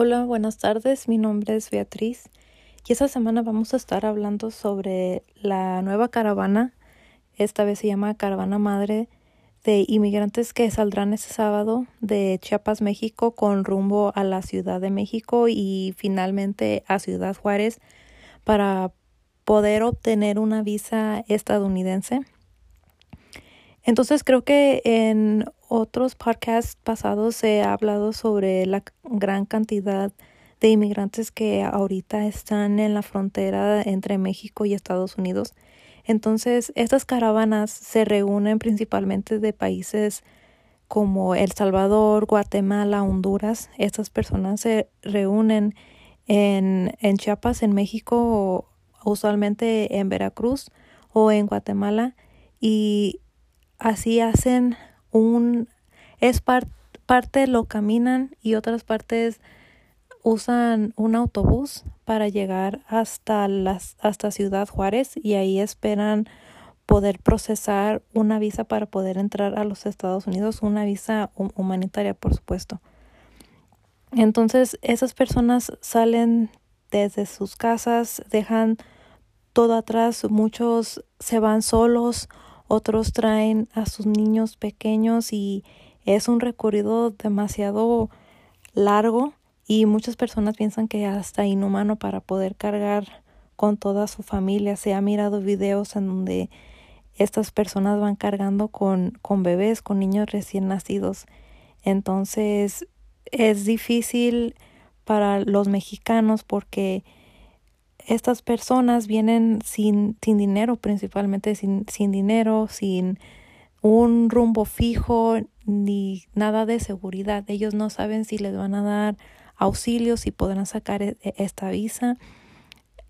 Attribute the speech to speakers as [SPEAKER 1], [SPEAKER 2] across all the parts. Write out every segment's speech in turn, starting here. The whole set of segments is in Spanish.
[SPEAKER 1] Hola, buenas tardes. Mi nombre es Beatriz y esta semana vamos a estar hablando sobre la nueva caravana. Esta vez se llama Caravana Madre de inmigrantes que saldrán este sábado de Chiapas, México, con rumbo a la Ciudad de México y finalmente a Ciudad Juárez para poder obtener una visa estadounidense. Entonces creo que en otros podcasts pasados se ha hablado sobre la gran cantidad de inmigrantes que ahorita están en la frontera entre México y Estados Unidos. Entonces, estas caravanas se reúnen principalmente de países como El Salvador, Guatemala, Honduras. Estas personas se reúnen en, en Chiapas, en México, usualmente en Veracruz o en Guatemala y así hacen un es parte lo caminan y otras partes usan un autobús para llegar hasta las hasta Ciudad Juárez y ahí esperan poder procesar una visa para poder entrar a los Estados Unidos, una visa humanitaria, por supuesto. Entonces, esas personas salen desde sus casas, dejan todo atrás, muchos se van solos otros traen a sus niños pequeños y es un recorrido demasiado largo y muchas personas piensan que hasta inhumano para poder cargar con toda su familia. Se ha mirado videos en donde estas personas van cargando con, con bebés, con niños recién nacidos. Entonces es difícil para los mexicanos porque estas personas vienen sin, sin dinero, principalmente sin, sin dinero, sin un rumbo fijo ni nada de seguridad. Ellos no saben si les van a dar auxilio, si podrán sacar e, e, esta visa.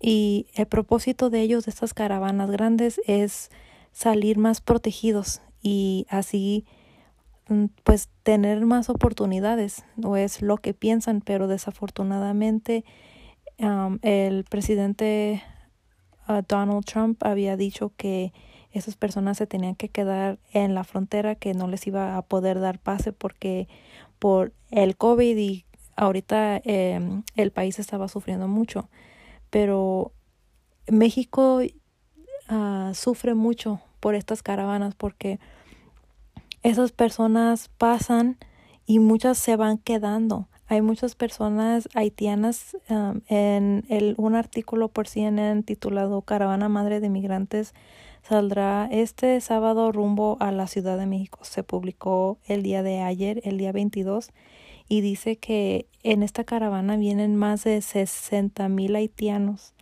[SPEAKER 1] Y el propósito de ellos, de estas caravanas grandes, es salir más protegidos y así mm, pues tener más oportunidades, o es lo que piensan, pero desafortunadamente el presidente uh, Donald Trump había dicho que esas personas se tenían que quedar en la frontera, que no les iba a poder dar pase porque por el COVID y ahorita em, el país estaba sufriendo mucho. Pero México uh, sufre mucho por estas caravanas porque esas personas pasan y muchas se van quedando. Hay muchas personas haitianas um, en el, un artículo por CNN titulado Caravana Madre de Migrantes saldrá este sábado rumbo a la Ciudad de México. Se publicó el día de ayer, el día 22, y dice que en esta caravana vienen más de 60 mil haitianos.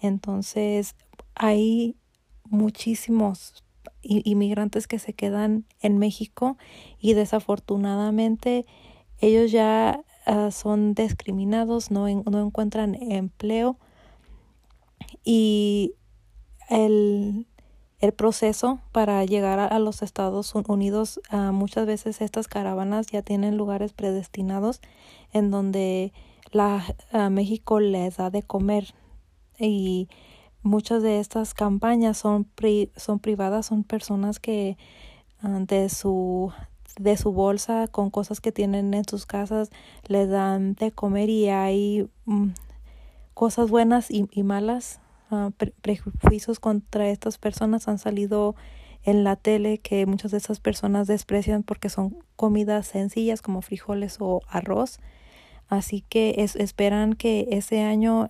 [SPEAKER 1] Entonces hay muchísimos inmigrantes que se quedan en México y desafortunadamente ellos ya Ah, son discriminados, no, no encuentran empleo. Y el, el proceso para llegar a, los Estados Unidos, uh, muchas veces estas caravanas ya tienen lugares predestinados en donde la México les da de comer. Y muchas de estas campañas son son privadas, son personas que de su de su bolsa con cosas que tienen en sus casas, les dan de comer y hay mm, cosas buenas y, malas, uh, prejuicios contra estas personas han salido en la tele que muchas de estas personas desprecian porque son comidas sencillas como frijoles o arroz. Así que es, esperan que ese año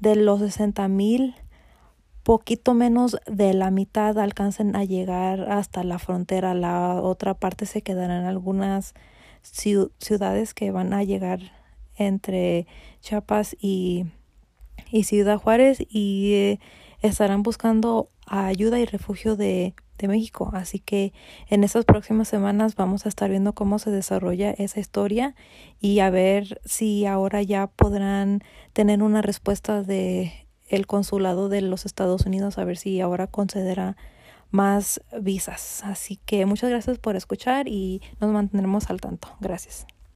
[SPEAKER 1] de los 60 mil poquito menos de la mitad alcancen a llegar hasta la frontera. La otra parte se quedarán algunas ciudades que van a llegar entre Chiapas y, Ciudad Juárez y eh, estarán buscando ayuda y refugio de, de México. Así que en estas próximas semanas vamos a estar viendo cómo se desarrolla esa historia y a ver si ahora ya podrán tener una respuesta de el consulado de los Estados Unidos a ver si ahora concederá más visas. Así que muchas gracias por escuchar y nos mantendremos al tanto. Gracias.